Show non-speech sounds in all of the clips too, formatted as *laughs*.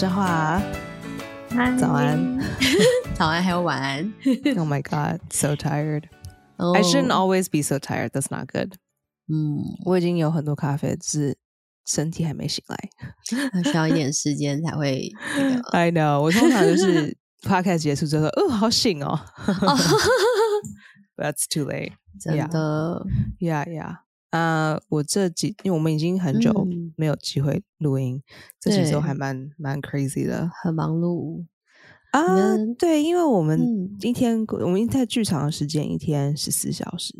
悄悄话，早安，早安，还有晚安。 Oh *laughs* my god, so tired. I shouldn't always be so tired. That's not good. 嗯，我已经有很多咖啡，只是身体还没醒来，需要一点时间才会、那个。 I *laughs* know. 我通常就是 *laughs* podcast 结束之后，哦，好醒哦。 That's too late. 真的，Yeah, yeah. 啊、uh,，我这几，因为我们已经很久没有机会录音，嗯、这几周还蛮蛮 crazy 的，很忙碌啊。Uh, 对，因为我们一天，嗯、我们在剧场的时间一天十四小时，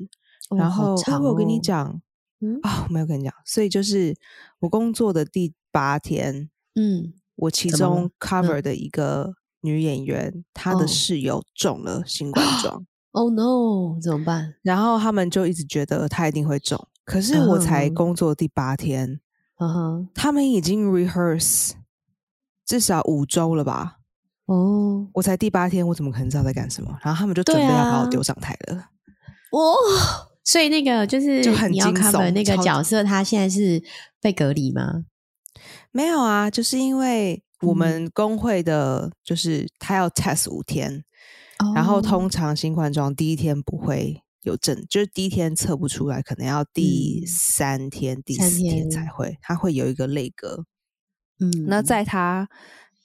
哦、然后哦我跟你讲，嗯啊，我没有跟你讲，所以就是我工作的第八天，嗯，我其中 cover 的一个女演员，嗯、她的室友中了新冠 *gasps* 状。Oh no！怎么办？然后他们就一直觉得他一定会中，可是我才工作第八天，嗯哼，他们已经 rehearse 至少五周了吧？哦，我才第八天，我怎么可能知道在干什么？然后他们就准备要把我丢上台了。哦、啊，所以那个就是就很你要 cover 那个角色，他现在是被隔离吗？没有啊，就是因为我们工会的，就是他要 test 五天。然后通常新冠状第一天不会有症，就是第一天测不出来，可能要第三天、嗯、第四天才会，它会有一个泪隔。嗯，那在他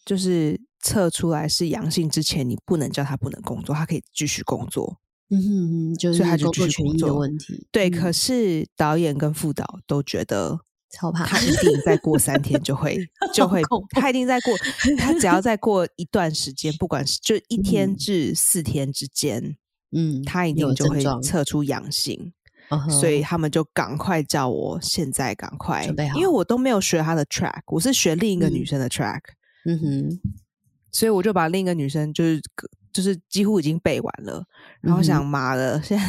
就是测出来是阳性之前，你不能叫他不能工作，他可以继续工作。嗯哼，就是他就继续工作的问题。对、嗯，可是导演跟副导都觉得。超怕他一定再过三天就会 *laughs* 就会，他一定再过，他只要再过一段时间，不管是就一天至四天之间，嗯，他一定就会测出阳性，嗯，所以他们就赶快叫我现在赶快准备好，因为我都没有学他的 track，我是学另一个女生的 track，嗯哼，所以我就把另一个女生就是就是几乎已经背完了，然后想妈的，现在，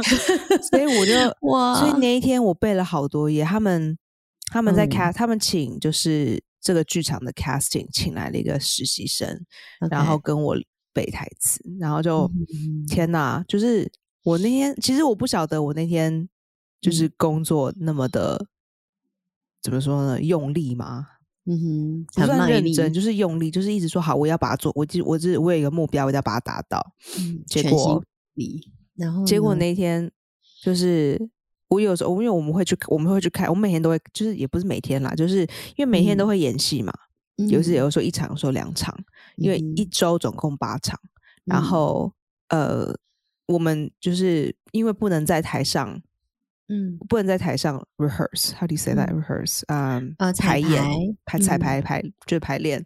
*laughs* 所以我就哇，所以那一天我背了好多页，他们。他们在 cast，、嗯、他们请就是这个剧场的 casting 请来了一个实习生.然后跟我背台词，然后就、嗯、天哪，就是我那天其实我不晓得我那天就是工作那么的、嗯、怎么说呢，用力吗？嗯哼，不算认真，就是用力，就是一直说好，我要把它做，我就我是我有一个目标，我要把它达到。嗯，结果然后结果那天就是。我有时候，因为我们会去，我们会去看，我每天都会，就是也不是每天啦，就是因为每天都会演戏嘛。嗯、有时有时候一场，有时候两场，因为一周总共八场。嗯、然后呃，我们就是因为不能在台上，嗯，不能在台上 rehearse，how do you say that rehearse？嗯，呃，排演、排彩排、排就是排练、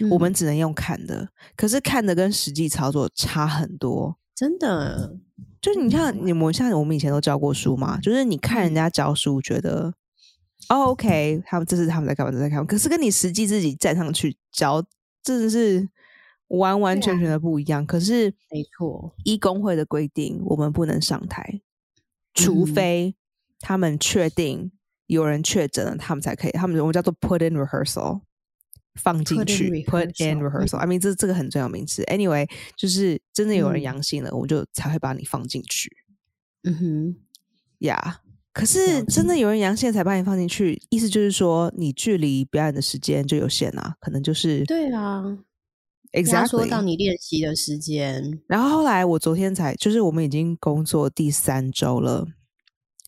嗯，我们只能用看的。可是看的跟实际操作差很多，真的。就是你像你们像我们以前都教过书嘛，就是你看人家教书，觉得、嗯、哦，OK，他们这是他们在干嘛，在干嘛。可是跟你实际自己站上去教，真的是完完全全的不一样。啊、可是没错，一工会的规定，我们不能上台，除非他们确定有人确诊了，他们才可以。他们我们叫做 put in rehearsal。放进去 put in rehearsal，I mean 这这个很重要名词。Anyway，就是真的有人阳性了，嗯，我就才会把你放进去。嗯哼，呀，yeah，可是真的有人阳性才把你放进去，意思就是说你距离表演的时间就有限啊，可能就是对啊，exactly 说到你练习的时间。然后后来我昨天才，就是我们已经工作第三周了。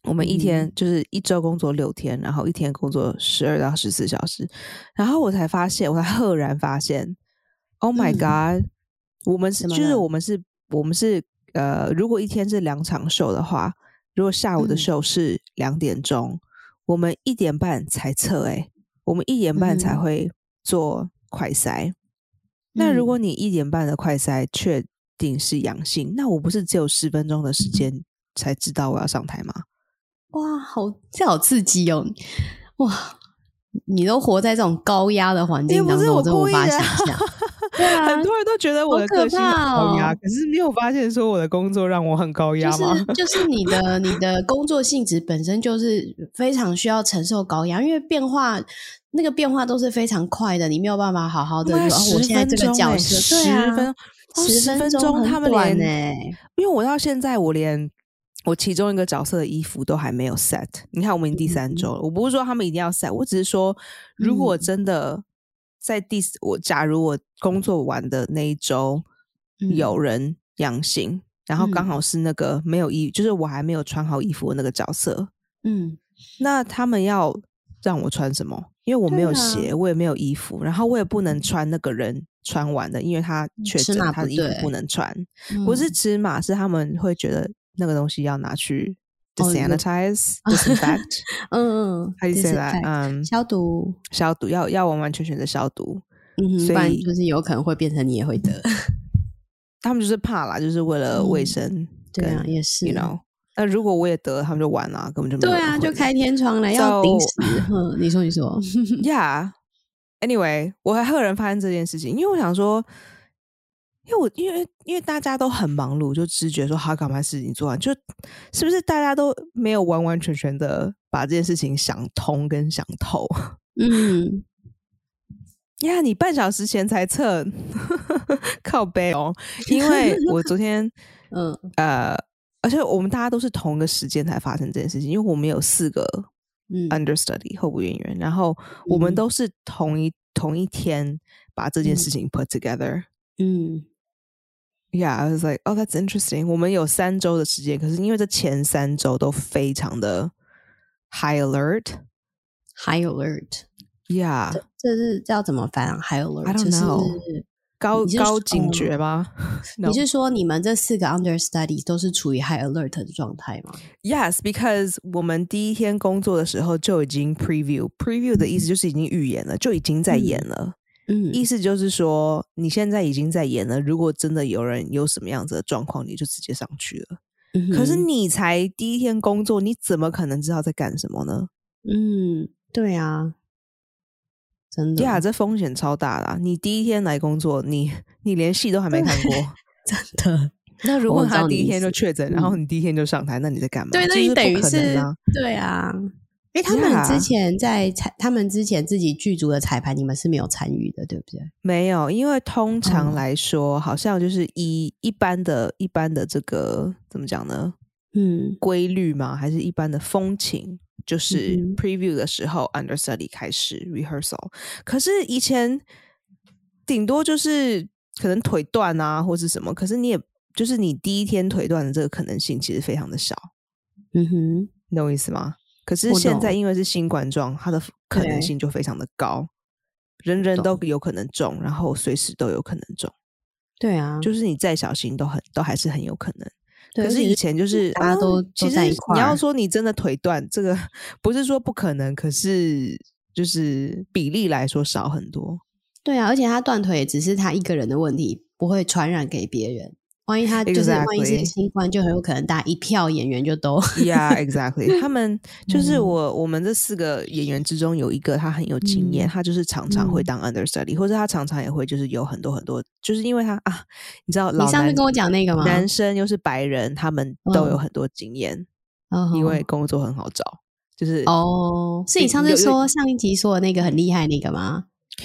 我们一天就是一周工作六天，嗯，然后一天工作十二到十四小时，然后我才发现，我才赫然发现，Oh my God！、嗯、我们是就是我们是，我们是呃，如果一天是两场秀的话，如果下午的秀是两点钟，嗯，我们一点半才测，哎，我们一点半才会做快筛，嗯。那如果你一点半的快筛确定是阳性，那我不是只有十分钟的时间才知道我要上台吗？哇，好，这好刺激哦！哇，你都活在这种高压的环境当中，我真无法想象。*laughs* 对啊，很多人都觉得我的个性很高压，可是你有发现说我的工作让我很高压吗？就是，就是你的你的工作性质本身就是非常需要承受高压，因为变化那个变化都是非常快的，你没有办法好好的。然后我现在这个角色，十分钟，十分钟，他们连呢？因为我到现在我连。我其中一个角色的衣服都还没有 set，你看我们已经第三周了。嗯。我不是说他们一定要 set，我只是说，如果真的在第我假如我工作完的那一周、嗯、有人阳性，然后刚好是那个没有衣，嗯、就是我还没有穿好衣服的那个角色，嗯，那他们要让我穿什么？因为我没有鞋，啊、我也没有衣服，然后我也不能穿那个人穿完的，因为他确诊，他的衣服不能穿。不是尺码，是他们会觉得那个东西要拿去 desanitize、*laughs* oh, disinfect，嗯嗯，还是 say that，嗯，消毒，消毒要要完完全全的消毒，嗯，所以就是有可能会变成你也会得。*laughs* 他们就是怕啦，就是为了卫生、嗯。对啊，也是，you know。那如果我也得，他们就完了，根本就没有。对啊，就开天窗了，要顶死。嗯，你说，你说。*laughs* Yeah. Anyway，我还赫然发现这件事情，因为我想说，因为我因为因为大家都很忙碌，就直觉说好，赶快事情做完，就是不是大家都没有完完全全的把这件事情想通跟想透。*laughs* 嗯。呀，你半小时前才测，*laughs* 靠背哦，*laughs* 因为我昨天，嗯呃。而且我们大家都是同一个时间才发生这件事情，因为我们有四个 understudy 候补演员，然后我们都是同一、嗯、同一天把这件事情 put together。嗯 ，Yeah，I was like, oh, that's interesting。我们有三周的时间，可是因为这前三周都非常的 high alert，high alert，Yeah，这这是叫怎么翻啊？high alert，I don't know。高高警觉吗？你是说你们这四个 *laughs* understudies 都是处于 high alert 的状态吗？Yes，because 我们第一天工作的时候就已经 preview，preview 的意思就是已经预演了，就已经在演了。 嗯，意思就是说你现在已经在演了。如果真的有人有什么样子的状况，你就直接上去了。嗯，可是你才第一天工作，你怎么可能知道在干什么呢？嗯，对啊。真的，呀，这风险超大啦！你第一天来工作，你你连戏都还没看过，*laughs* 真的。*laughs* 那如果他第一天就确诊，然后你第一天就上台，那你在干嘛？对，那你等于是对啊。哎，他们之前在彩，他们之前自己剧组的彩排，你们是没有参与的，对不对？没有，因为通常来说，好像就是以一般的、一般的这个怎么讲呢？嗯，规律吗？还是一般的风情？就是 preview 的时候、嗯、，understudy 开始 rehearsal。可是以前顶多就是可能腿断啊，或是什么。可是你也就是你第一天腿断的这个可能性其实非常的小。嗯哼，你懂我意思吗？可是现在因为是新冠状，它的可能性就非常的高，人人都有可能中，然后随时都有可能中。对啊，就是你再小心都很都还是很有可能。可是以前就是大家都其实你要说你真的腿断，这个不是说不可能，可是就是比例来说少很多。对啊，而且他断腿只是他一个人的问题，不会传染给别人。万一他就是万一是新冠，就很有可能大家一票演员就都。Yeah, *laughs* exactly。他们 *laughs* 就是我我们这四个演员之中有一个他很有经验，他就是常常会当 understudy，或者他常常也会就是有很多很多，就是因为他啊，你知道，你上次跟我讲那个吗？男生又是白人，他们都有很多经验，因为工作很好找。就是哦，是你上次说上一集说的那个很厉害那个吗？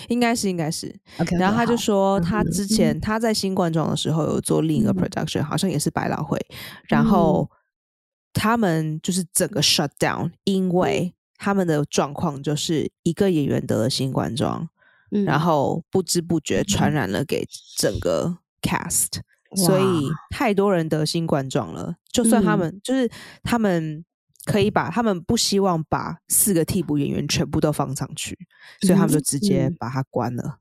应该是，应该是。Okay, 然后他就说，他之前他在新冠状的时候有做另一个 production，、嗯、好像也是百老汇。然后他们就是整个 shut down，因为他们的状况就是一个演员得了新冠状，嗯、然后不知不觉传染了给整个 cast，、嗯、所以太多人得新冠状了。就算他们、嗯、就是他们。可以把他们不希望把四个替补演员全部都放上去，所以他们就直接把它关了。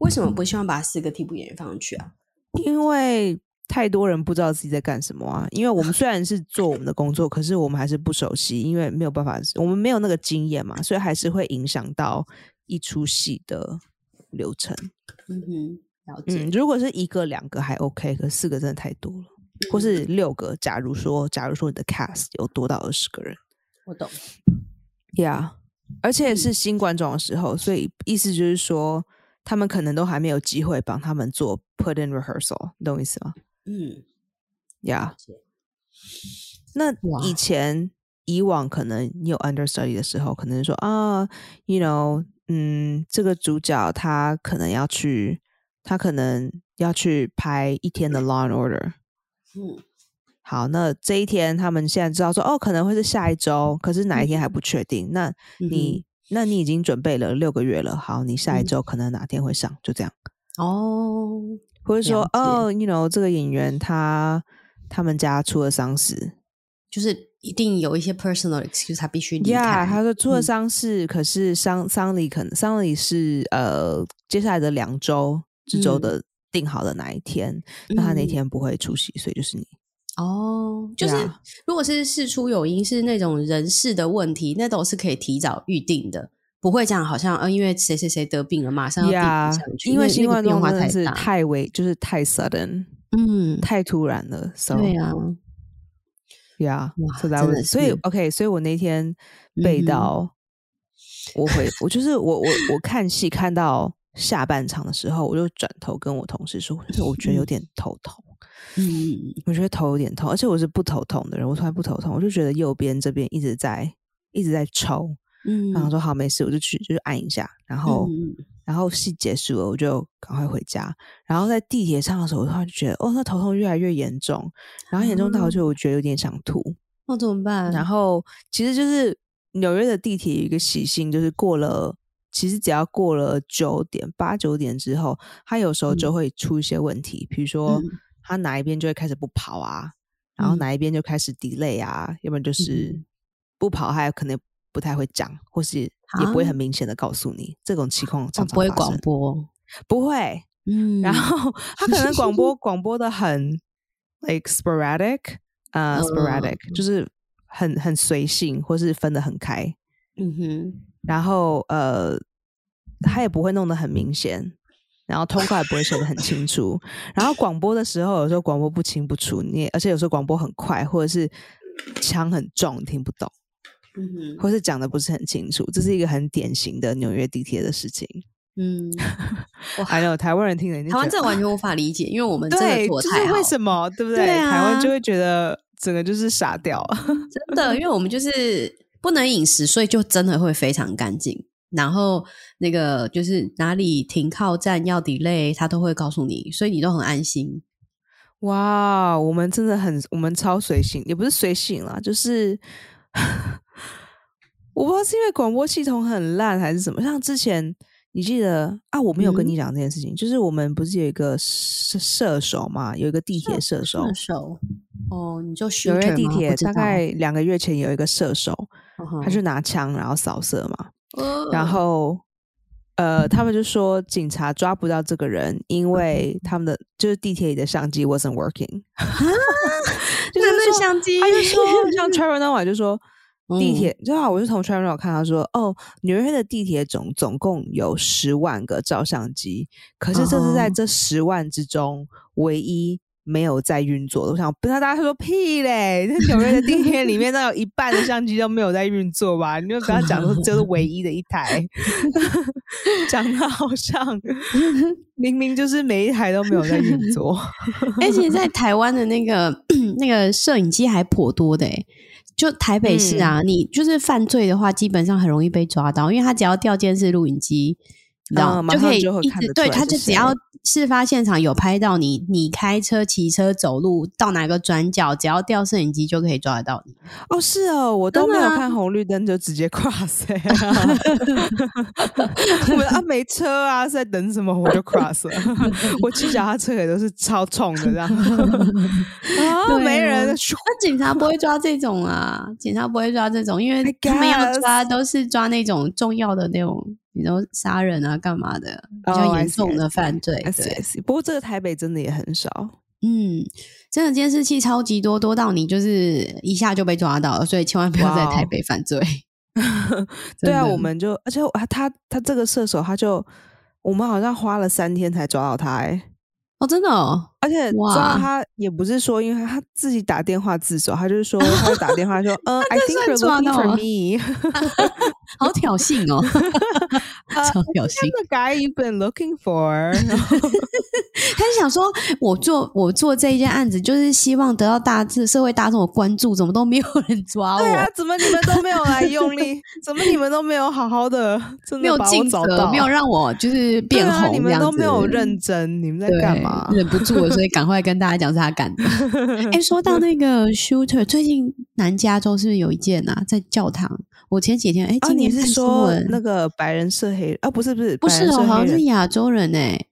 为什么不希望把四个替补演员放上去啊？因为太多人不知道自己在干什么啊。因为我们虽然是做我们的工作，可是我们还是不熟悉，因为没有办法，我们没有那个经验嘛，所以还是会影响到一出戏的流程。嗯哼，了解。嗯，如果是一个两个还 OK，可四个真的太多了。或是六个，假如说，假如说你的 cast 有多到二十个人，我懂，Yeah，而且是新观众的时候，所以意思就是说，他们可能都还没有机会帮他们做 put in rehearsal，你懂意思吗？嗯，Yeah，那以前以往可能你有 understudy 的时候，可能说啊，you know，嗯，这个主角他可能要去，他可能要去拍一天的 Law and Order。嗯，好，那这一天他们现在知道说，哦，可能会是下一周，可是哪一天还不确定。那你那你已经准备了六个月了，好，你下一周可能哪天会上，嗯、就这样。哦，或者说，哦，you know，这个演员他他们家出了丧事，就是一定有一些 personal excuse，他必须离开。Yeah, 他说出了丧事，嗯、可是丧丧礼可能丧礼是呃接下来的两周这周的定好了哪一天，嗯、那他那天不会出席，所以就是你。哦，就是如果是事出有因，是那种人事的问题，那都是可以提早预定的，不会这样，好像呃，因为谁谁谁得病了，马上要递上去，因为新冠变化太大，太危，就是太 sudden，嗯，太突然了。So, 对啊，Yeah，哇，真的，所以 OK，所以我那天背到，我回，我就是我我我看戏看到下半场的时候，我就转头跟我同事说，就是我觉得有点头痛。嗯，我觉得头有点痛，而且我是不头痛的人，我从来不头痛，我就觉得右边这边一直在一直在抽，嗯，然后说好没事，我就去就是按一下，然后、嗯、然后戏结束了，我就赶快回家，然后在地铁上的时候，我突然就觉得哦，那头痛越来越严重，然后严重到就我觉得有点想吐，那、哦、怎么办？然后其实就是纽约的地铁有一个习性，就是过了，其实只要过了九点八九点之后，它有时候就会出一些问题，比、嗯、如说。嗯。他哪一边就会开始不跑啊，然后哪一边就开始 delay 啊，嗯、要不然就是。不跑，还有可能不太会讲，或是也不会很明显的告诉你、啊、这种情况常常发生。不会广播，不会，嗯，然后。他可能广播 *laughs* 广播的很 like sporadic，呃、uh,，sporadic、嗯、就是很很随性，或是分得很开，嗯哼，然后呃，他也不会弄得很明显。然后通告也不会写得很清楚，然后广播的时候有时候广播不清不楚，你也而且有时候广播很快，或者是腔很重，听不懂，嗯哼，或是讲的不是很清楚，这是一个很典型的纽约地铁的事情。嗯，还有台湾人听了，台湾这完全无法理解，因为我们这个对，做太好，就是为什么对不对？台湾就会觉得整个就是傻掉，真的，因为我们就是不能饮食，所以就真的会非常干净。然后那个就是哪里停靠站要 delay，他都会告诉你，所以你都很安心。哇，我们真的很，我们超随性，也不是随性啦，就是 *laughs* 我不知道是因为广播系统很烂还是什么。像之前你记得啊，我没有跟你讲这件事情，嗯、就是我们不是有一个射射手嘛，有一个地铁射手。射手哦，你就纽约地铁大概两个月前有一个射手，他就拿枪然后扫射嘛。然后，呃，他们就说警察抓不到这个人，因为他们的就是地铁里的相机 wasn't working，*laughs* 就是那相机。他就说，*laughs* 像 Trevor Noah 就说地铁，嗯、就好，我是从 Trevor 看他说，哦，纽约的地铁总总共有十万个照相机，可是这是在这十万之中唯一。没有在运作，我想不知道大家说屁嘞！纽约的地铁里面，那有一半的相机都没有在运作吧？你就不要讲说这是唯一的一台，*laughs* 讲的好像 *laughs* 明明就是每一台都没有在运作。*laughs* 而且在台湾的那个 *clears throat* 那个摄影机还颇多的，就台北市啊，嗯、你就是犯罪的话，基本上很容易被抓到，因为他只要调监视录影机。然后、嗯、就可以一直对，他就只要事发现场有拍到你，你开车、骑车、走路到哪个转角，只要掉摄影机就可以抓得到你。哦，是哦，我都没有看红绿灯就直接 cross、欸。我啊没车啊，是在等什么我就 cross 了。*laughs* 我骑脚踏车也都是超冲的这样。*laughs* 啊，没人，那警察不会抓这种啊，警察不会抓这种，因为他们要抓都是抓那种重要的那种。你都杀人啊，干嘛的？比较严重的犯罪。Oh, 对，不过这个台北真的也很少。嗯，真的监视器超级多，多到你就是一下就被抓到了，所以千万不要在台北犯罪。*laughs* *laughs* 对啊，我们就而且他他这个射手，他就我们好像花了三天才抓到他，欸，哎。哦，真的哦，而且抓他也不是说，因为他自己打电话自首，他就是说，*laughs* 他就打电话说，嗯，I think you're looking for me，*laughs* 好挑衅哦，*laughs* 超挑衅。The guy you've been looking for，他就想说，我做我做这一件案子，就是希望得到大致社会大众的关注，怎么都没有人抓我？对啊，怎么你们都没有来用力？怎么你们都没有好好的，真的尽责，没有让我就是变红，你们都没有认真，你们在干嘛？忍不住所以赶快跟大家讲是他干的。哎、欸，说到那个 shooter，最近南加州是不是有一件啊？在教堂，我前几天哎、欸，今年、啊、是说那个白人射黑啊？不是不是，不是哦，好像是亚洲人哎、欸，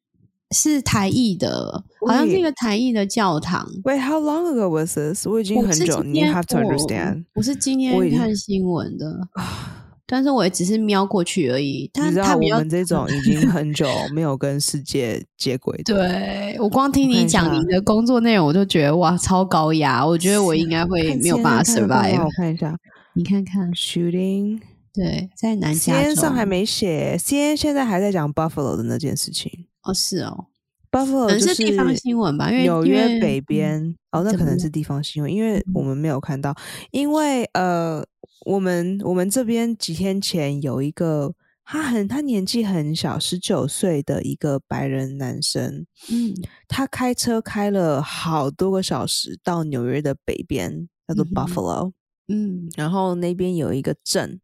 是台裔的，好像是一个台裔的教堂。Wait, how long ago was this？我已经很久，你 have to understand，我是今天看新闻的。*laughs* 但是我也只是瞄过去而已。他你知道他我们这种 *laughs* 已经很久没有跟世界接轨的。对，我光听你讲你的工作内容，我就觉得哇，超高压。我觉得我应该会没有办法 survive。我看一下，你看看 shooting，对，在南加州。上还没写，CNN 现在还在讲 Buffalo 的那件事情。哦，是哦，Buffalo 可能是地方新闻吧，因为纽约北边、嗯。哦，那可能是地方新闻，因为我们没有看到，因为呃。我们我们这边几天前有一个他很他年纪很小，十九岁的一个白人男生，嗯，他开车开了好多个小时到纽约的北边，叫做 Buffalo，嗯，然后那边有一个镇，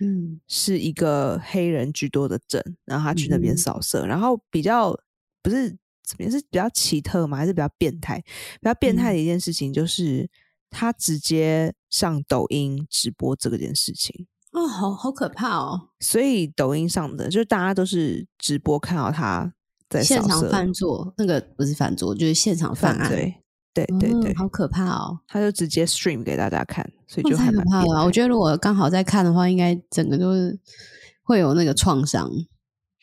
嗯，是一个黑人居多的镇，然后他去那边扫射，嗯，然后比较不是怎么样，是比较奇特嘛？还是比较变态？比较变态的一件事情就是。嗯他直接上抖音直播这件事情哦，好好可怕哦！所以抖音上的就是大家都是直播看到他在现场犯错，那个不是犯错，就是现场犯案。对对对对，嗯，好可怕哦！他就直接 stream 给大家看，所以就很可怕了。我觉得如果刚好在看的话，应该整个都是会有那个创伤。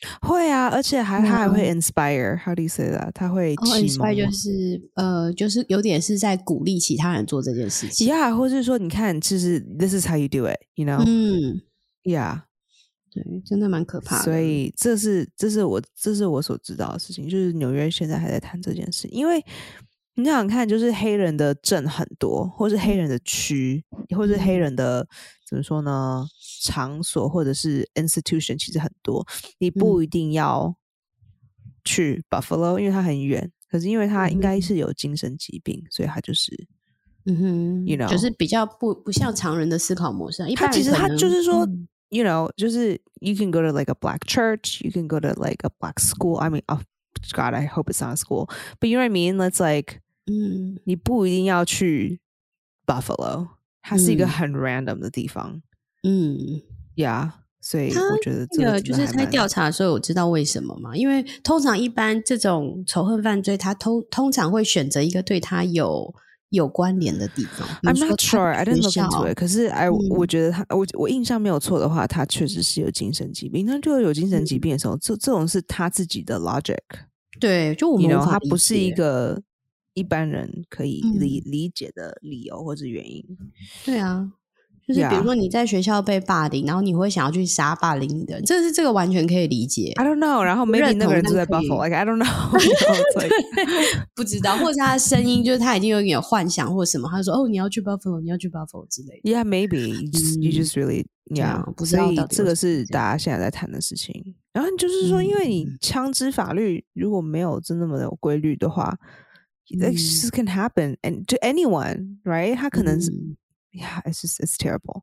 *laughs* 会啊，而且还他还会 inspire，how do you say that？他会启蒙，inspire 就是呃，就是有点是在鼓励其他人做这件事情，yeah，或是说你看，其实 this is how you do it，you know？嗯，yeah，对，真的蛮可怕的。所以这是这是我这是我所知道的事情，就是纽约现在还在谈这件事，因为你想想看，就是黑人的镇很多，或是黑人的区，或是黑人的。怎么说呢？场所或者是 institution 其实很多，你不一定要去 Buffalo，、嗯、因为它很远。可是因为他应该是有精神疾病，嗯、所以他就是，嗯哼，you know，就是比较不不像常人的思考模式。他其实他就是说、嗯、，you know，就是 you can go to like a black church，you can go to like a black school。I mean，oh God，I hope it's not a school，but you know what I mean？Let's like，嗯，你不一定要去 Buffalo。它是一个很 random 的地方，嗯，呀、yeah，所以我觉得这个就是在调查的时候，我知道为什么嘛？因为通常一般这种仇恨犯罪，他通通常会选择一个对他有有关联的地方。I'm not sure, I didn't look into it。可是，I、嗯、我觉得他，我我印象没有错的话，他确实是有精神疾病。那就有精神疾病的时候，这、嗯、这种是他自己的 logic。对，就我们他不是一个。一般人可以理理解的理由或者原因，对啊，就是比如说你在学校被霸凌，然后你会想要去杀霸凌你的人，这是这个完全可以理解。I don't know，然后 maybe 那个人就在 Buffalo，like I don't know，*laughs* 不知道，或者是他的声音就是他已经有点幻想或什么，他说哦你要去 Buffalo，你要去 Buffalo 之类的。Yeah，maybe you just, you just really yeah，不知道。所以这个是大家现在在谈的事情。然后就是说，因为你枪支法律如果没有真那么有规律的话。This can happen and to anyone, right？他可能是，Yeah，it's just it's terrible.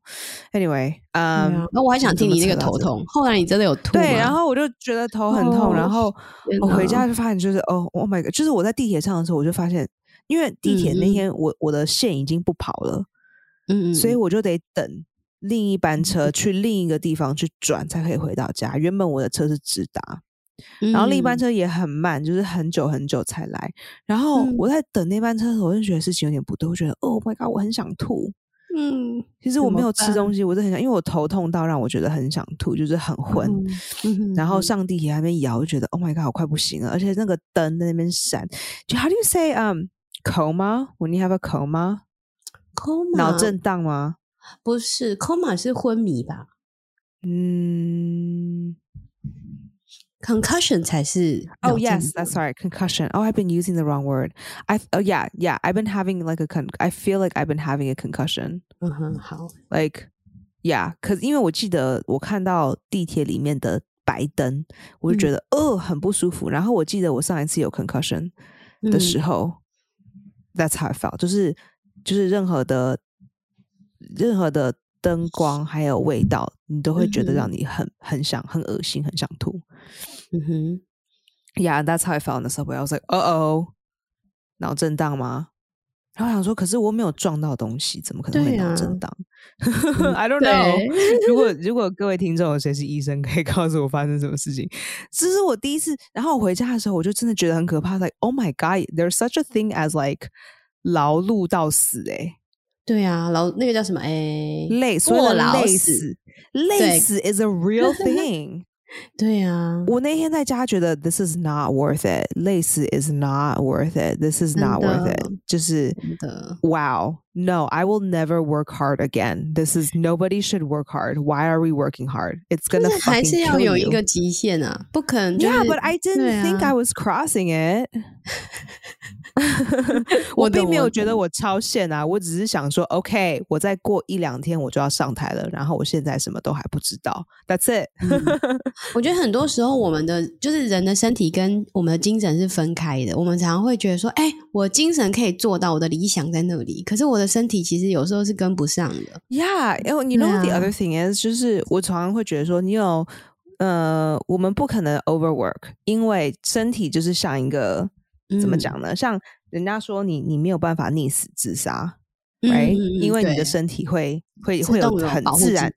Anyway，嗯，那我还想听你那个头痛，后来你真的有吐？对，然后我就觉得头很痛，然后我回家就发现，就是哦，Oh my God！就是我在地铁上的时候，我就发现，因为地铁那天我我的线已经不跑了，嗯，所以我就得等另一班车去另一个地方去转，才可以回到家。原本我的车是直达。然后另一班车也很慢，就是很久很久才来。然后我在等那班车的时候，我就觉得事情有点不对。我觉得，Oh my God，我很想吐。嗯，其实我没有吃东西，我是很想，因为我头痛到让我觉得很想吐，就是很昏。嗯、然后上地铁还没摇，就觉得 Oh my God，我快不行了。而且那个灯在那边闪。就 How do you say um coma？When you have a coma？coma 脑震荡吗？不是，coma 是昏迷吧？嗯。Concussion 才是。Oh yes, that's right. Concussion. Oh, I've been using the wrong word. I oh yeah yeah. I've been having like a con. I feel like I've been having a concussion. 嗯哼，好。Like yeah, 可是因为我记得我看到地铁里面的白灯，我就觉得哦、嗯呃、很不舒服。然后我记得我上一次有 concussion 的时候、嗯、，That's how I felt. 就是就是任何的任何的灯光还有味道，你都会觉得让你很、嗯、很想很恶心，很想吐。 嗯哼，Yeah, that's how I felt in the subway. I was like, uh oh, 脑震荡吗？然后我想说，可是我没有撞到东西，怎么可能会脑震荡、啊？*laughs* I don't know *laughs* 如。果如果各位听众有谁是医生，可以告诉我发生什么事情。这是我第一次，然后我回家的时候，我就真的觉得很可怕。Like oh my god，there's such a thing as like 劳碌到死诶、欸。对啊，劳那个叫什么？诶，累，所以累死，累死 is a real *laughs* thing。*laughs* 对啊，我那天在家觉得 this is not worth it，累死 is not worth it，this is not worth it，就是，wow no，I will never work hard again。This is nobody should work hard。Why are we working hard? It's gonna fucking kill you。还是要有一个极限啊，不可能。Yeah，but I didn't think I was crossing it。*laughs* 我并没有觉得我超限啊，我只是想说，OK，我再过一两天我就要上台了，然后我现在什么都还不知道。That's it。 我觉得很多时候我们的就是人的身体跟我们的精神是分开的，我们常常会觉得说，哎，我精神可以做到，我的理想在那里，可是我的身体其实有时候是跟不上的。Yeah，因为 you know the other thing is，就是我常常会觉得说，你有呃，我们不可能 overwork，因为身体就是像一个。怎么讲呢？像人家说你，你没有办法溺死自杀，right？嗯，因为你的身体会会会有很自然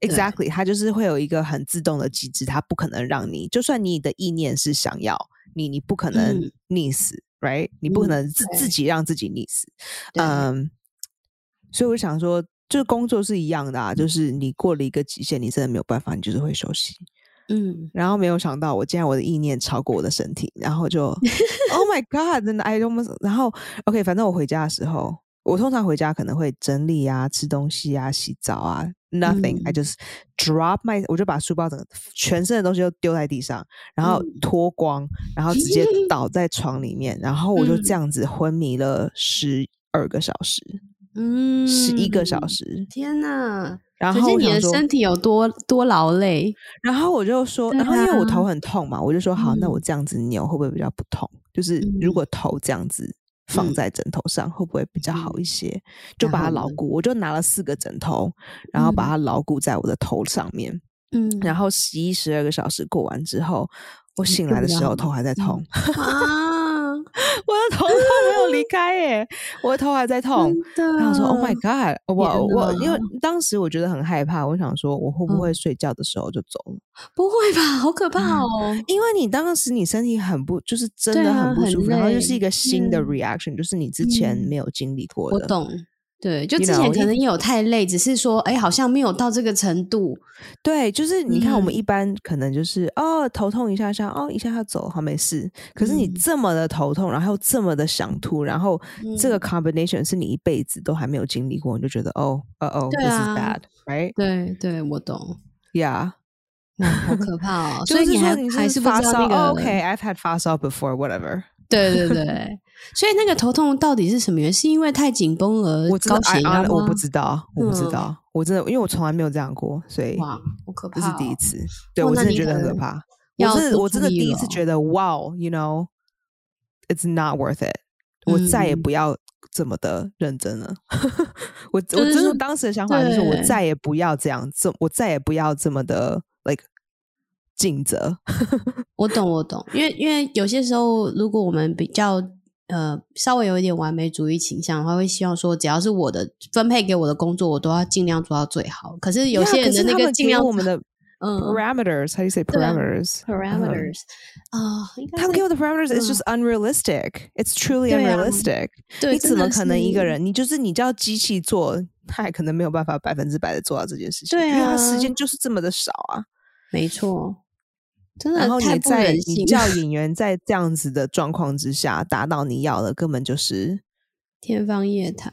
，exactly，它就是会有一个很自动的机制，它不可能让你，就算你的意念是想要你，你不可能溺死，嗯，right？你不可能自自己让自己溺死，嗯。所以我想说，就是工作是一样的啊，就是你过了一个极限，你真的没有办法，你就是会休息。嗯，然后没有想到，我竟然我的意念超过我的身体，然后就，*laughs* Oh my God！真的，I almost，然后，OK，反正我回家的时候，我通常回家可能会整理啊、吃东西啊、洗澡啊，Nothing，I、嗯、just drop my，我就把书包整个全身的东西都丢在地上，然后脱光，然后直接 *laughs* 倒在床里面，然后我就这样子昏迷了十二个小时，嗯，十一个小时，天哪！然后你的身体有多多劳累，然后我就说，然后因为我头很痛嘛，我就说好，那我这样子扭会不会比较不痛？就是如果头这样子放在枕头上，会不会比较好一些？就把它牢固，我就拿了四个枕头，然后把它牢固在我的头上面。嗯，然后十一十二个小时过完之后，我醒来的时候头还在痛。*laughs* *laughs* 我的头痛没有离开耶，我的头还在痛。然后说：“Oh my god！” 我我因为当时我觉得很害怕，我想说我会不会睡觉的时候就走了？不会吧，好可怕哦！因为你当时你身体很不，就是真的很不舒服，然后就是一个新的 reaction，就是你之前没有经历过的。我懂。对，就之前可能也有太累只是说，哎，好像没有到这个程度。对，就是你看，我们一般可能就是、嗯、哦，头痛一下下，哦，一下下走，好没事。可是你这么的头痛，然后又这么的想吐，然后这个 combination 是你一辈子都还没有经历过，你就觉得哦，哦哦，this is bad，right？对对，我懂，yeah，*laughs* 好可怕哦。所以你还你还是发烧、？OK，I've、okay, had 发烧 before，whatever。对对对。所以那个头痛到底是什么原因？是因为太紧绷而高血压吗？我不知道，我不知道，嗯、我真的，因为我从来没有这样过，所以哇，好可怕、哦！这是第一次，对我真的觉得很可怕。我真的，我真的第一次觉得，哇，you know，it's not worth it、嗯。*laughs* 我再也不要这么的认真了。我、就是、我真的当时的想法就是，我再也不要这样，这我再也不要这么的 like 尽责。*laughs* 我懂，我懂，因为因为有些时候，如果我们比较。呃，稍微有一点完美主义倾向的话，会希望说，只要是我的分配给我的工作，我都要尽量做到最好。可是有些人的那个尽量，我们的嗯 parameters，how do you say parameters？parameters 啊，他们给我的 parameters is just unrealistic，it's truly unrealistic。对，你怎么可能一个人，你就是你叫机器做，他也可能没有办法百分之百的做到这件事情，对啊，因为他时间就是这么的少啊。没错。真的，然后你在你叫演员在这样子的状况之下达到你要的，根本就是 *laughs* 天方夜谭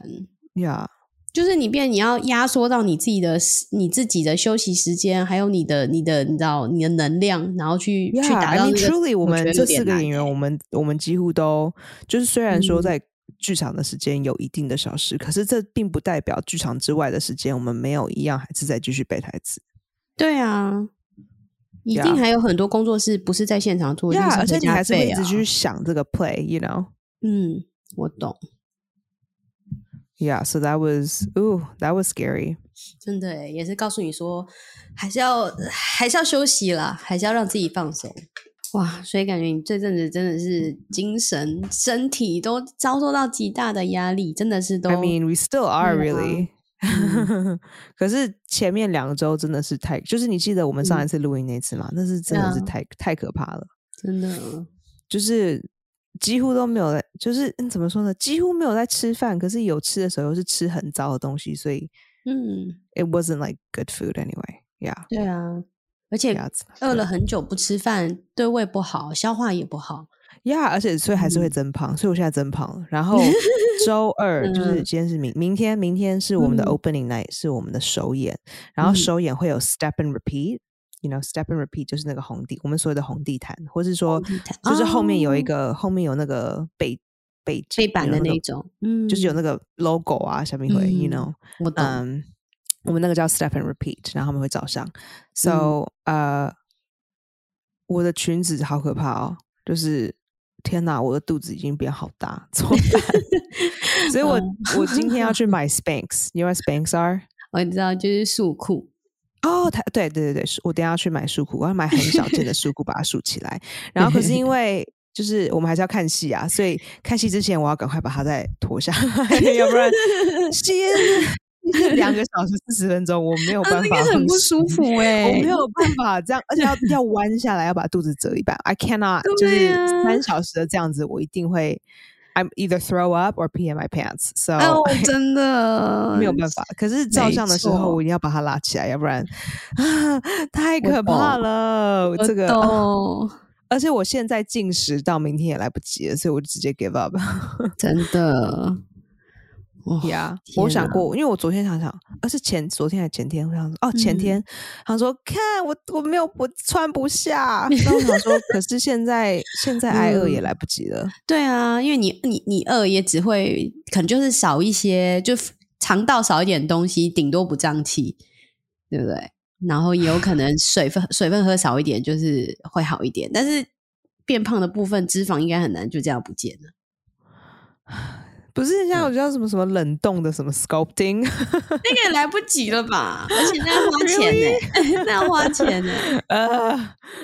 呀！Yeah. 就是你变，你要压缩到你自己的你自己的休息时间，还有你的你的你知道你的能量，然后去、yeah, 去达到、那个。Truly，我们这四个演员，我们我们几乎都就是虽然说在剧场的时间有一定的小时、嗯，可是这并不代表剧场之外的时间我们没有一样还是在继续背台词。对啊。一定还有很多工作是不是在现场做？呀、yeah, 啊，而且你还是会一直去想这个 play，you know？嗯，我懂。Yeah，so that was，ooh, that was scary。真的，也是告诉你说，还是要还是要休息啦，还是要让自己放松。哇，所以感觉你这阵子真的是精神、身体都遭受到极大的压力，真的是都。I mean, we still are really. *laughs* 可是前面两周真的是太，就是你记得我们上一次录音那次吗？那是真的是太太可怕了，真的，就是几乎都没有在，就是怎么说呢？几乎没有在吃饭，可是有吃的时候又是吃很糟的东西，所以嗯，it wasn't like good food anyway. Yeah，对啊，而且饿了很久不吃饭，对胃不好，消化也不好。呀，yeah, 而且所以还是会增胖，嗯、所以我现在增胖了。然后 *laughs* 周二就是今天是明明天，明天是我们的 opening night，、嗯、是我们的首演。然后首演会有 step and repeat，you know，step and repeat 就是那个红地，我们所有的红地毯，或是说就是后面有一个、哦、后面有那个背背背板的那种，嗯，就是有那个 logo 啊，小明会、嗯、you know，我懂。Um, 我们那个叫 step and repeat，然后他们会早上。So，呃、嗯，uh, 我的裙子好可怕哦，就是。天哪，我的肚子已经变好大，怎么办？*laughs* 所以我我今天要去买 Spanx，你知道 Spanx are？我知道，就是束裤。哦，对对对对，我等下要去买束裤，我要买很小件的束裤，把它束起来。然后可是因为就是我们还是要看戏啊，所以看戏之前我要赶快把它再脱下来，*laughs* 要不然先。*laughs* *laughs* 两个小时四十分钟，我没有办法，很不舒服哎，我没有办法这样，*laughs* 而且要要弯下来，要把肚子折一半，I cannot，就是三小时的这样子，我一定会，I'm either throw up or pee in my pants，so 真的。*laughs* 没有办法。可是照相的时候，我一定要把它拉起来，要不然啊，太可怕了，这个，而且我现在进食到明天也来不及了，所以我就直接 give up，真的。呀，yeah, 我想过，因为我昨天想想，而是前昨天还前天，我想说，哦，前天，他、嗯、说，看我我没有我穿不下，*laughs* 然后我想说，可是现在现在挨饿也来不及了、嗯。对啊，因为你你你饿也只会可能就是少一些，就肠道少一点东西，顶多不胀气，对不对？然后也有可能水分水分喝少一点，就是会好一点。但是变胖的部分，脂肪应该很难就这样不见了。*sighs* 不是像我叫什么什么冷冻的什么 sculpting，那个也来不及了吧？*laughs* 而且那要花钱呢? *laughs* 那要花钱呢、欸。呃，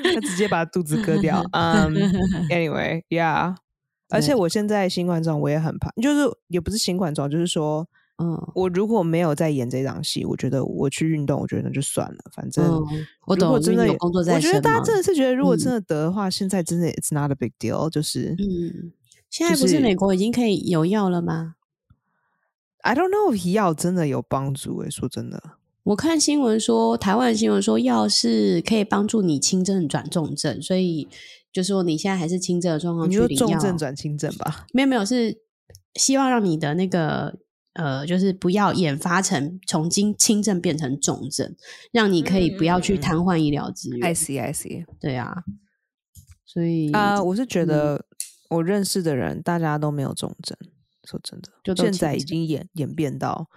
他直接把肚子割掉。*laughs* 嗯、um,，Anyway，Yeah，而且我现在新冠状我也很怕，就是也不是新冠状，就是说，嗯，我如果没有在演这场戏，我觉得我去运动，我觉得那就算了，反正我如果真的有工作在，我觉得大家真的是觉得，如果真的得的话，嗯、现在真的 It's not a big deal，就是嗯。现在不是美国已经可以有药了吗？I don't know 药真的有帮助诶、欸，说真的，我看新闻说，台湾新闻说药是可以帮助你轻症转重症，所以就说你现在还是轻症的状况，你说重症转轻症吧？没有没有，是希望让你的那个呃，就是不要演发成从轻轻症变成重症，让你可以不要去瘫痪医疗资源。I see, I see，对啊，所以啊，uh, 我是觉得。嗯我认识的人，大家都没有重症。说真的，就现在已经演演变到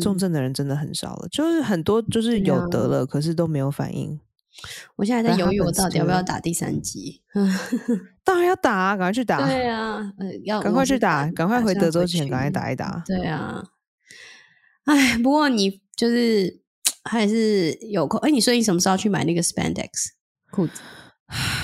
重症的人真的很少了。嗯、就是很多就是有得了，啊、可是都没有反应。我现在在犹豫，我到底要不要打第三剂？*laughs* 当然要打啊，赶快去打！对啊，呃、要赶快去打，赶快回德州前赶快打一打。对啊，哎，不过你就是 *tsk* 还是有空。哎，你说你什么时候去买那个 spandex 裤子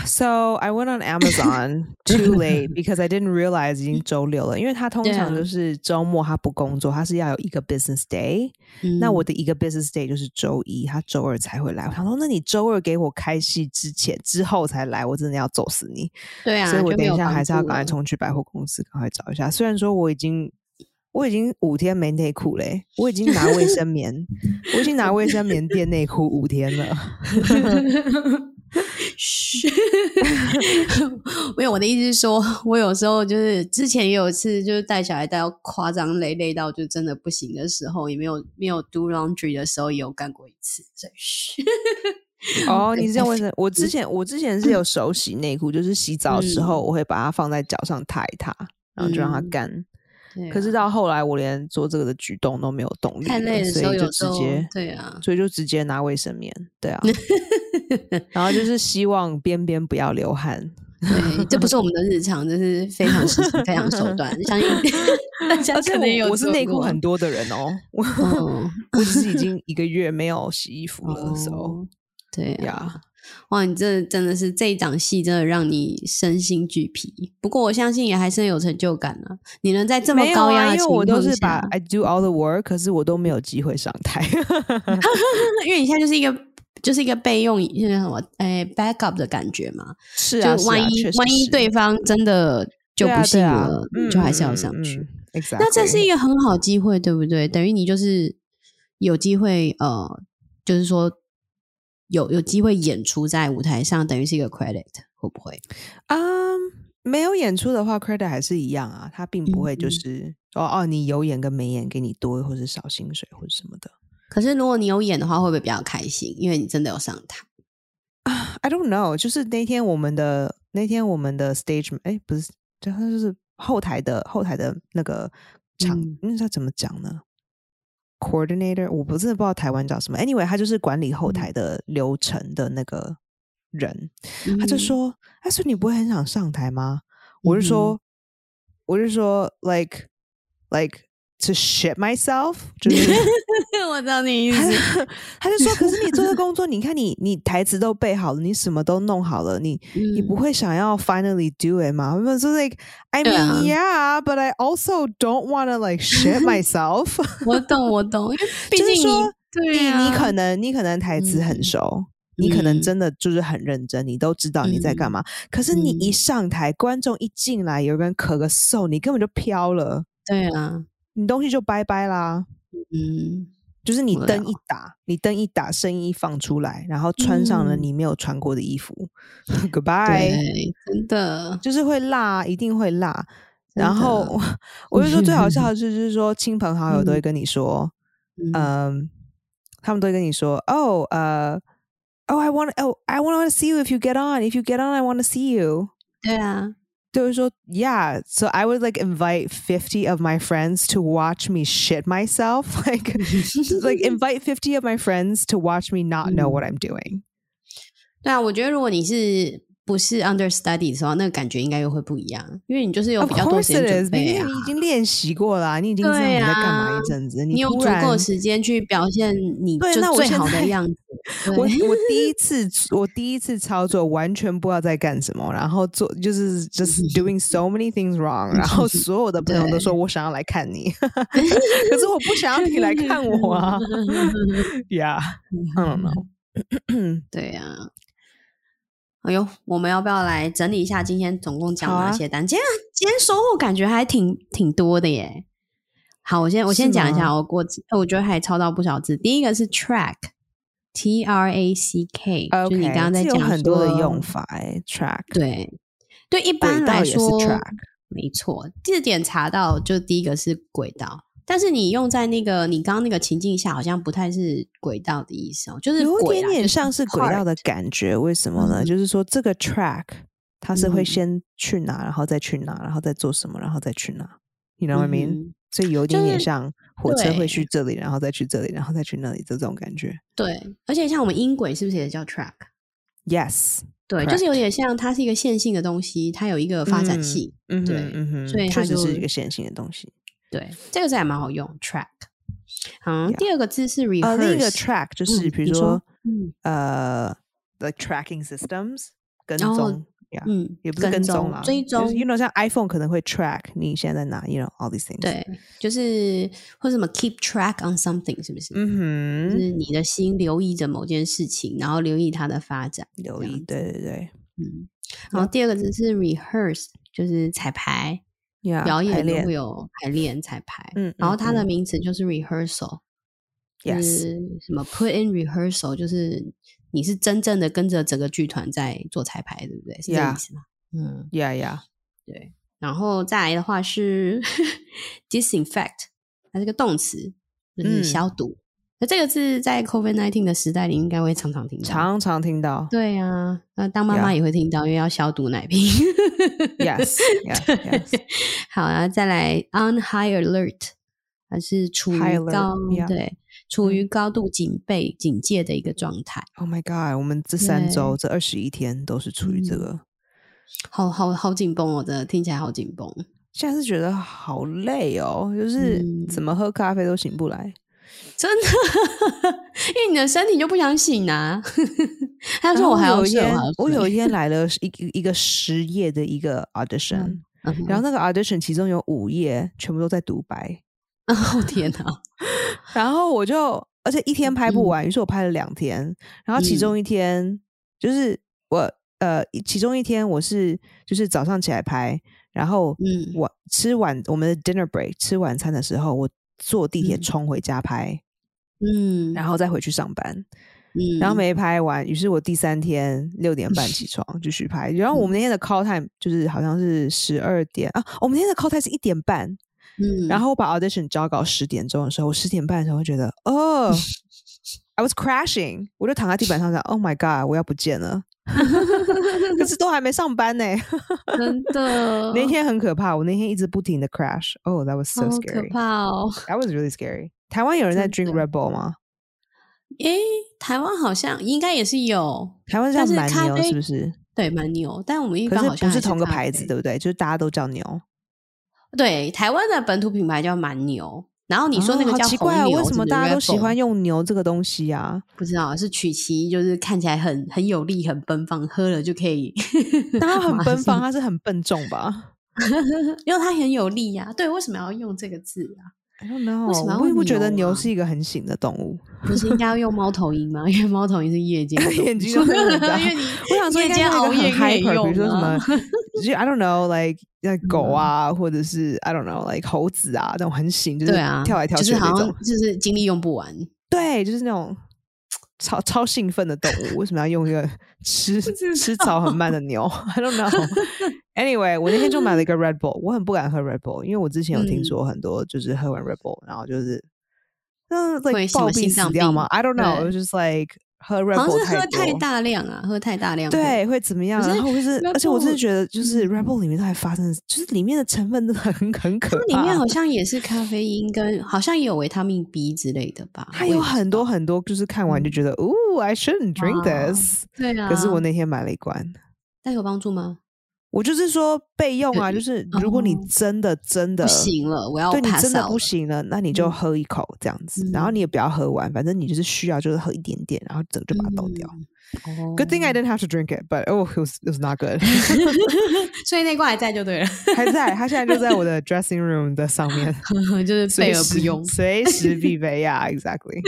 ？So I went on Amazon too late because I didn't realize 已经周六了，因为他通常就是周末他不工作，他是要有一个 business day。嗯、那我的一个 business day 就是周一，他周二才会来。我想说，那你周二给我开戏之前之后才来，我真的要揍死你。对啊，所以我等一下还是要赶快冲去百货公司赶快找一下。虽然说我已经我已经五天没内裤嘞，我已经拿卫生棉，我已经拿卫生棉垫内裤五天了。嘘，*laughs* 没有，我的意思是说，*laughs* 我有时候就是之前也有一次，就是带小孩带到夸张累累到就真的不行的时候，也没有没有 do laundry 的时候，也有干过一次。所以，哦，*laughs* 你是这样问的？我之前我之前是有手洗内裤，就是洗澡的时候，我会把它放在脚上踏一踏，然后就让它干。可是到后来，我连做这个的举动都没有动力，太累的时候所以就直接对啊，所以就直接拿卫生棉，对啊，*laughs* 然后就是希望边边不要流汗。对，这不是我们的日常，这是非常非常手段。*laughs* 相信大家可能有，我是内裤很多的人哦，我只是已经一个月没有洗衣服了，时候，对呀。哇，你这真的是这一场戏，真的让你身心俱疲。不过我相信也还是很有成就感啊！你能在这么高压的情况下，因为我都是把 I do all the work，可是我都没有机会上台，*laughs* *laughs* 因为你现在就是一个就是一个备用，就是什么哎 backup 的感觉嘛。是啊，就万一万一对方真的就不信了，啊啊嗯、就还是要上去。嗯嗯 exactly. 那这是一个很好机会，对不对？等于你就是有机会，呃，就是说。有有机会演出在舞台上，等于是一个 credit，会不会？啊，um, 没有演出的话，credit 还是一样啊，他并不会就是、嗯、哦哦，你有演跟没演，给你多或是少薪水或者什么的。可是如果你有演的话，会不会比较开心？因为你真的有上台啊、uh,？I don't know，就是那天我们的那天我们的 stage，哎，不是，就他就是后台的后台的那个场，那他、嗯、怎么讲呢？Coordinator，我不真的不知道台湾叫什么。Anyway，他就是管理后台的流程的那个人，嗯、他就说：“他说你不会很想上台吗？”我是说：“嗯、我是说，like like to shit myself。”就是 *laughs* 我知道你意思。*laughs* 他就说：“可是你做的工作，你看你你台词都背好了，你什么都弄好了，你、嗯、你不会想要 finally do it 吗？”我说：“like I mean yeah, but I also don't want to like shit myself。*laughs* ”我懂，我懂，因为毕竟就是说对、啊、你你可能你可能台词很熟，嗯、你可能真的就是很认真，你都知道你在干嘛。嗯、可是你一上台，嗯、观众一进来，有人咳个嗽，你根本就飘了。对啊，你东西就拜拜啦。嗯。就是你灯一打，你灯一打，声音一放出来，然后穿上了你没有穿过的衣服，*laughs* 嗯、，Goodbye，真的就是会辣，一定会辣。然后 *laughs* 我就说最好笑的 *laughs* 是，就是说亲朋好友都会跟你说，嗯，嗯他们都会跟你说，哦，呃，哦，I want. Oh, I want to see you if you get on，if you get on，I want to see you。对啊。就是说，Yeah, so I would like invite fifty of my friends to watch me shit myself, *laughs* like *laughs* like invite fifty of my friends to watch me not know what I'm doing。对啊，我觉得如果你是。 不是 understudy 的时候，那个感觉应该又会不一样，因为你就是有比较多时间准备啊，你已经练习过了、啊，你已经知道你在干嘛一阵子，啊、你，你有足够时间去表现你就最好的样子。*laughs* 我我第一次我第一次操作完全不知道在干什么，然后做就是 just doing so many things wrong，然后 *laughs* 所有的朋友都说我想要来看你，*laughs* 可是我不想要你来看我啊。Yeah，I don't know。对呀、啊。*clears throat* 哎呦，我们要不要来整理一下今天总共讲哪些单？啊、今天今天收获感觉还挺挺多的耶。好，我先我先讲一下，我我我觉得还抄到不少字。第一个是 track，T R A C K，Okay, 就你刚刚在讲很多的用法哎，track 对对，一般来说，track 没错，字典查到就第一个是轨道。但是你用在那个你刚刚那个情境下，好像不太是轨道的意思哦，就是有点点像是轨道的感觉。为什么呢？嗯、就是说这个 track 它是会先去哪，然后再去哪，然后再做什么，然后再去哪。你 know what I mean？、嗯、所以有点点像火车会去这里，然后再去这里，然后再去那里这种感觉。对，而且像我们音轨是不是也叫 track？Yes，对就是有点像它是一个线性的东西，它有一个发展性。嗯，对，嗯哼，所以它就是一个线性的东西。对，这个字还蛮好用，track。好，第二个字是 rehearse。呃，另一个 track 就是比如说，呃，the tracking systems 跟踪，嗯，也不是跟踪啊，追踪。You know，像 iPhone 可能会 track 你现在在哪，You know all these things。对，就是或什么 keep track on something，是不是？嗯哼，就是你的心留意着某件事情，然后留意它的发展，留意。对对对，嗯。然后第二个字是 rehearse，就是彩排。表演都会有排练彩排，嗯，然后它的名词就是 rehearsal，就是什么 put in rehearsal，就是你是真正的跟着整个剧团在做彩排，对不对？是这意思吗？嗯，Yeah Yeah，对。然后再来的话是 *laughs* disinfect，它是个动词，就是消毒。那这个字在 COVID nineteen 的时代里，应该会常常听到，常常听到。对啊，那当妈妈也会听到，因为要消毒奶瓶。*laughs* Yes, yes. *laughs* *laughs* 好啊，再来 on high alert，还是处于高对，处于高度警备、警戒的一个状态。Oh my god，我们这三周这二十一天都是处于这个，好好好紧绷哦，真的听起来好紧绷。现在是觉得好累哦，就是怎么喝咖啡都醒不来。真的，*laughs* 因为你的身体就不想醒啊。*laughs* 他说我还要睡，我有一天 *laughs* 来了一一个十页的一个 audition，、嗯嗯、然后那个 audition 其中有五页全部都在独白。哦天哪！然后我就，而且一天拍不完，于、嗯、是我拍了两天。然后其中一天、嗯、就是我呃，其中一天我是就是早上起来拍，然后晚、嗯、吃晚我们的 dinner break 吃晚餐的时候，我坐地铁冲回家拍，嗯，然后再回去上班，嗯，然后没拍完，于是我第三天六点半起 *laughs* 床继续拍。然后我们那天的 call time 就是好像是十二点啊，我们那天的 call time 是一点半。嗯，然后我把 audition 交稿十点钟的时候，我十点半的时候会觉得，哦、*laughs* oh,，I was crashing，我就躺在地板上讲，Oh my god，我要不见了，*laughs* 可是都还没上班呢，*laughs* 真的，*laughs* 那天很可怕，我那天一直不停的 crash，Oh that was so scary，可怕哦，That was really scary。台湾有人在 drink Red Bull 吗？诶，台湾好像应该也是有，台湾叫蛮牛是不是？对，蛮牛，但我们一般好像不是同个牌子，对不对？就是大家都叫牛。对，台湾的本土品牌叫蛮牛，然后你说那个叫红牛，哦、奇怪、啊，为什么大家都喜欢用牛这个东西啊？不知道，是曲奇就是看起来很很有力、很奔放，喝了就可以。但它很奔放，*laughs* 它是很笨重吧？*laughs* 因为它很有力呀、啊。对，为什么要用这个字啊？I don't know，为什么我不觉得牛是一个很醒的动物？*laughs* 不是应该要用猫头鹰吗？*laughs* 因为猫头鹰是夜间，*laughs* 眼睛都很大。因为你我想说夜间熬夜可以用，比如说什么就，I don't know，like 那狗啊，或者是 I don't know，like 猴子啊，那种很醒，就是跳来跳去那种，就是精力用不完。对，就是那种。超超兴奋的动物，为什么要用一个吃吃草很慢的牛？I don't know. Anyway，我那天就买了一个 *laughs* Red Bull，我很不敢喝 Red Bull，因为我之前有听说很多就是喝完 Red Bull，、嗯、然后就是嗯，like 暴毙死掉吗？I don't know. Was just like 喝 Red Bull 好像是喝太大量啊，喝太大量对会怎么样？然后就是，而且我真的觉得就是 Red Bull 里面都还发生，就是里面的成分都很 *laughs* 很可怕。里面好像也是咖啡因跟好像也有维他命 B 之类的吧？它有很多很多，就是看完就觉得，哦、嗯、，I shouldn't drink this。对啊。可是我那天买了一罐，但有帮助吗？我就是说备用啊，就是如果你真的真的不行了，我要对你真的不行了，那你就喝一口这样子，然后你也不要喝完，反正你就是需要就是喝一点点，然后整个就把它倒掉。Good thing I didn't have to drink it, but oh, it was it was not good. *laughs* *laughs* 所以那罐还在就对了，还在，它现在就在我的 dressing room 的上面，*laughs* 就是备而不用，随时必备呀，exactly。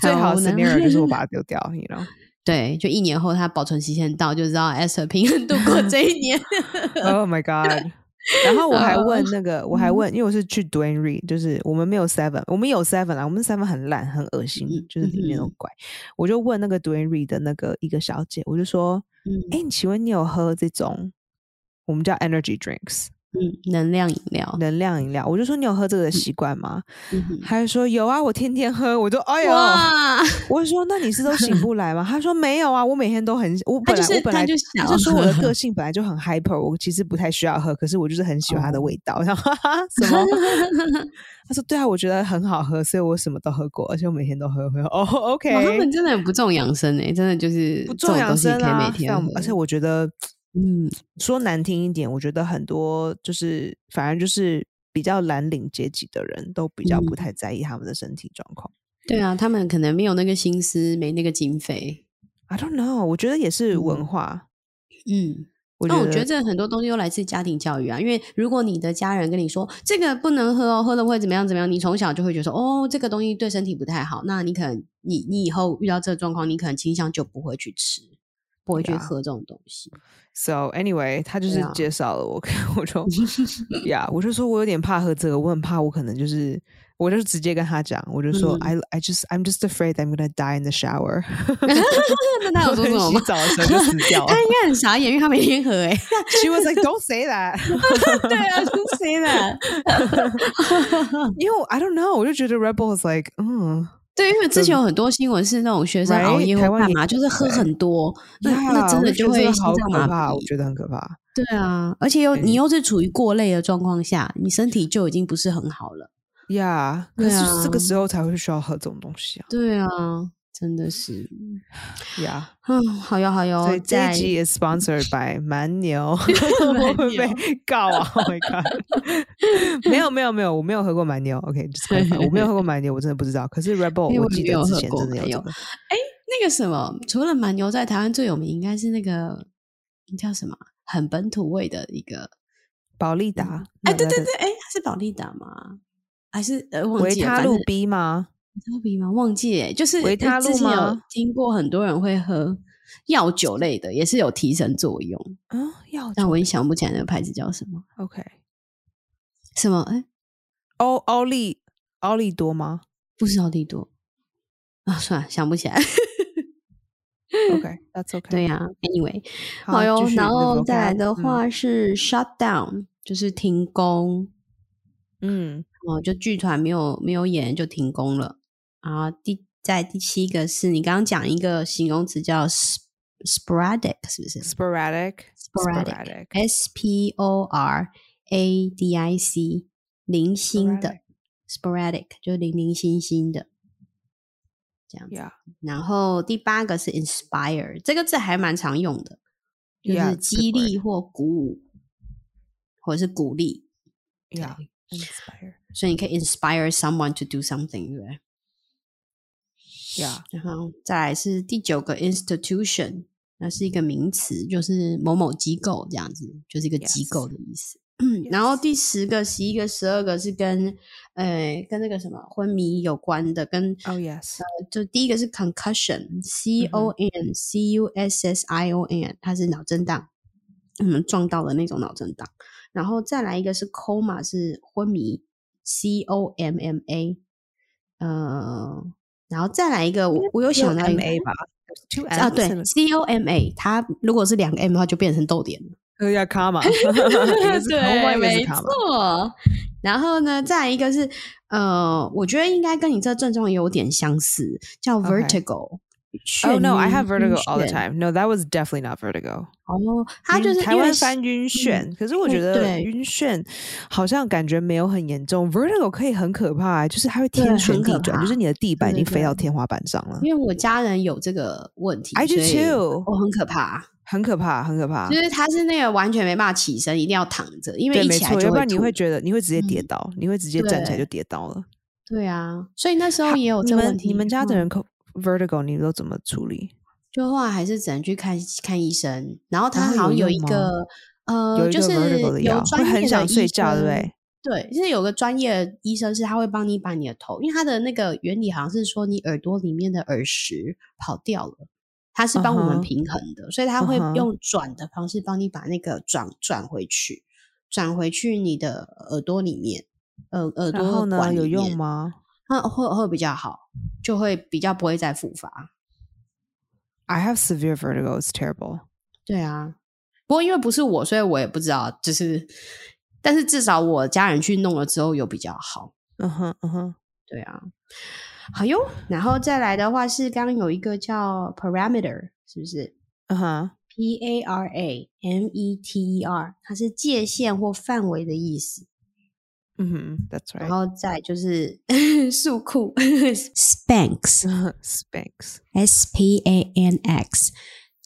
最好的 scenario 就是我把它丢掉，you know。对，就一年后它保存期限到，就知道 Esther 平衡度过这一年。*laughs* Oh my god！然后我还问那个，我还问，因为我是去 Duane Reade，就是我们没有 Seven，我们有 Seven 啦，我们 Seven 很烂，很恶心，就是里面有怪。我就问那个 Duane Reade 的那个一个小姐，我就说，哎，你请问你有喝这种我们叫 Energy Drinks？嗯，能量饮料，能量饮料，我就说你有喝这个的习惯吗？嗯、还是说有啊，我天天喝，我就哎呦，*laughs* 我就说那你是都醒不来吗？他说没有啊，我每天都很，我本来我本来就想，他就说我的个性本来就很 hyper，我其实不太需要喝，可是我就是很喜欢它的味道。然后哈 *laughs* 哈什么？他说对啊，我觉得很好喝，所以我什么都喝过，而且我每天都喝喝。哦，OK，他们真的很不重养生诶、欸，真的就是不重养生啊，每天而且我觉得。嗯，说难听一点，我觉得很多就是，反而就是比较蓝领阶级的人都比较不太在意他们的身体状况。对啊，他们可能没有那个心思，没那个经费。I don't know，我觉得也是文化。嗯，那我，我觉得这很多东西都来自家庭教育啊。因为如果你的家人跟你说这个不能喝哦，喝了会怎么样怎么样，你从小就会觉得说哦，这个东西对身体不太好。那你可能你你以后遇到这个状况，你可能倾向就不会去吃。不会去喝这种东西。Yeah. So anyway，他就是介绍了我，我就呀， yeah, *laughs* *laughs* 我就说我有点怕喝这个，我很怕我可能就是，我就直接跟他讲，我就说、嗯、I I just I'm just afraid I'm gonna die in the shower。那他有说什么吗？洗澡的时候就死掉了。他应该很傻眼，因为他每天喝哎。She was *laughs* like, "Don't say that." 对啊，Don't say that。因为 I don't know，我就觉得 Red Bull is like，嗯。 对，因为之前有很多新闻是那种学生熬夜或干嘛，就是喝很多，那那真的就会心脏麻痹，我觉得很可怕。对啊，而且又你又是处于过累的状况下，你身体就已经不是很好了。呀，可是这个时候才会需要喝这种东西啊。对啊，真的是呀，嗯，好哟好哟。所以这一集 is *laughs* sponsored by 蛮牛，*laughs* 我会被告啊！Oh my god，没有没有没有，我没有喝过蛮牛。OK，我没有喝过蛮牛，我真的不知道。可是 Red Bull 我记得之前真的有。哎，那个什么，除了蛮牛，在台湾最有名应该是那个叫什么，很本土味的一个保利达。哎，对对对，哎，是保利达吗？还是呃，维他露 B 吗？维他比吗？忘记哎，就是维他露吗？听过很多人会喝药酒类的，也是有提神作用。啊，药酒，但我也想不起来那个牌子叫什么。OK，什么？哎，奥奥利奥利多吗？不是奥利多啊，算了，想不起来。OK，That's *laughs* OK。对呀，Anyway，好哟。然后再来的话是 shut down，就是停工。嗯，哦，就剧团没有没有演就停工了。然后第在第七个是你刚刚讲一个形容词叫 sporadic，是不是？sporadic，sporadic，s p o r a d i c，零星的，sporadic 就零零星星的这样.然后第八个是 inspire，这个字还蛮常用的，就是激励或鼓舞或者是鼓励。Yeah，inspire，所以你可以 inspire someone to do something，对不对？Yeah. 然后再来是第九个 institution，那是一个名词，就是某某机构这样子，就是一个机构的意思。Yes. 然后第十个、十一个、十二个是跟呃跟那个什么昏迷有关的，跟 Oh yes，呃，就第一个是 concussion，C O N C U S S I O N，它是脑震荡，嗯，撞到的那种脑震荡。然后再来一个是 coma，是昏迷，C O M M A，呃。然后再来一个，我我有想到一个 A 吧，啊，对，C O M A，它如果是两个 M 的话，就变成逗点了。对呀卡嘛？*laughs* 对，没错。然后呢，再来一个是，呃，我觉得应该跟你这症状有点相似，叫 Vertigo。Oh no, I have vertigo all the time. No, that was definitely not vertigo. 哦，他就是台湾翻晕眩，可是我觉得晕眩好像感觉没有很严重。vertigo 可以很可怕，就是它会天旋地转，就是你的地板已经飞到天花板上了。因为我家人有这个问题，I do too，我很可怕，很可怕，很可怕。就是他是那个完全没办法起身，一定要躺着，因为一起来就会吐。要不然你会觉得你会直接跌倒，你会直接站起来就跌倒了。对啊，所以那时候也有这个问题。你们家的人口 vertigo，你都怎么处理？就后来还是只能去看看医生，然后他好像有一个呃，有就是有专业的医生，会很想睡觉，对不对？对，就是有个专业的医生是他会帮你把你的头，因为他的那个原理好像是说你耳朵里面的耳石跑掉了，他是帮我们平衡的，uh -huh. 所以他会用转的方式帮你把那个转转回去，转回去你的耳朵里面，耳耳朵管有用吗？那会会比较好，就会比较不会再复发。I have severe vertigo. It's terrible. 对啊，不过因为不是我，所以我也不知道。就是，但是至少我家人去弄了之后有比较好。嗯哼，嗯哼，对啊。好哟，然后再来的话是刚刚有一个叫 parameter，是不是？嗯哼，P A R A M E T E R，它是界限或范围的意思。嗯哼，That's right。然后再就是 *laughs* 束裤，Spanx，Spanx，S *laughs* P A N X，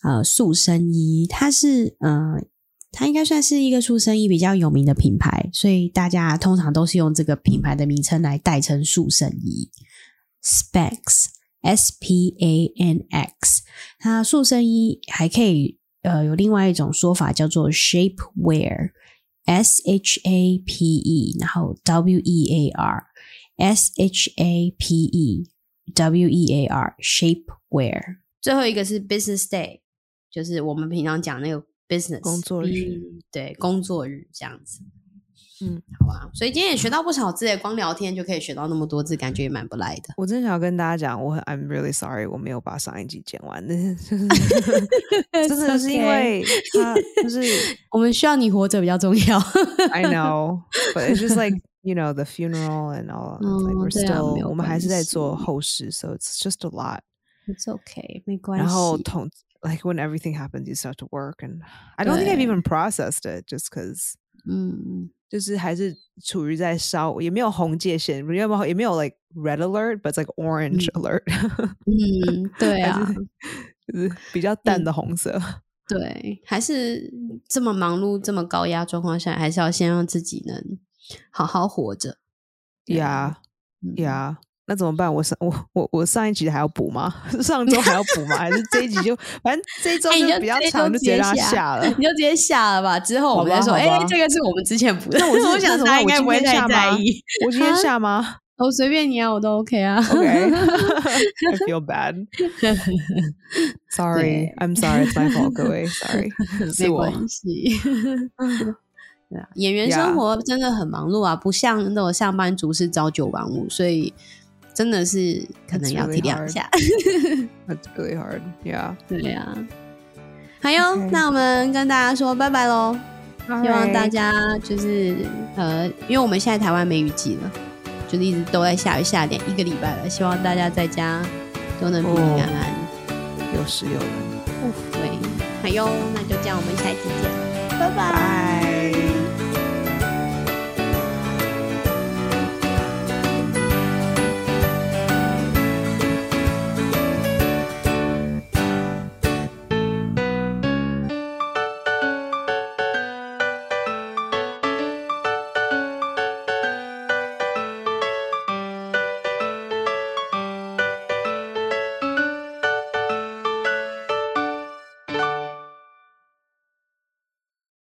呃，塑身衣，它是呃，它应该算是一个塑身衣比较有名的品牌，所以大家通常都是用这个品牌的名称来代称塑身衣。Spanx，S P A N X，它塑身衣还可以呃有另外一种说法叫做 shapewear。S H A P E，然后 W E A R，S H A P E W E A R，shapewear。最后一个是 business day，就是我们平常讲那个 business 工作日，对，工作日这样子。嗯，好吧，所以今天也学到不少字，光聊天就可以学到那么多字，感觉也蛮不赖的。我真的想要跟大家讲，我很 I'm really sorry，我没有把上一集剪完，真的是因为他就是我们需要你活着比较重要。I know，but it's just like you know the funeral and all，、we're still，、啊、我们还是在做后事，so it's just a lot。It's okay，没关系。然后同 like when everything happens，you start to work，and I don't think I've even processed it，just because。嗯。就是还是处于在烧，也没有红界限，也没有也没有 like red alert，but like orange alert。嗯，*laughs* 对啊，就是比较淡的红色。对，还是这么忙碌、这么高压状况下，还是要先让自己能好好活着。呀呀，那怎么办？我上我我我上一集还要补吗？*laughs* 上周还要补吗？还是这一集就反正这一周就比较长，就直接下了，你就直接下了吧。之后我们再说，哎，这个是我们之前补的。那我想他应该不会太在意。我今天下吗？我 *laughs* 随便你啊，我都 OK 啊。*laughs* OK，I feel bad. Sorry, I'm sorry. It's my fault. 各位，Sorry，没关系。对啊，演员生活真的很忙碌啊，不像那种上班族是朝九晚五，所以真的是可能要体谅一下。*laughs* That's really hard. Yeah，对呀。还有，那我们跟大家说拜拜喽。希望大家就是呃，因为我们现在台湾梅雨季了。就是一直都在下雨，下点一个礼拜了。希望大家在家都能平平安安，有事有人。对，好哟，那就这样，我们下一期见，拜拜。拜。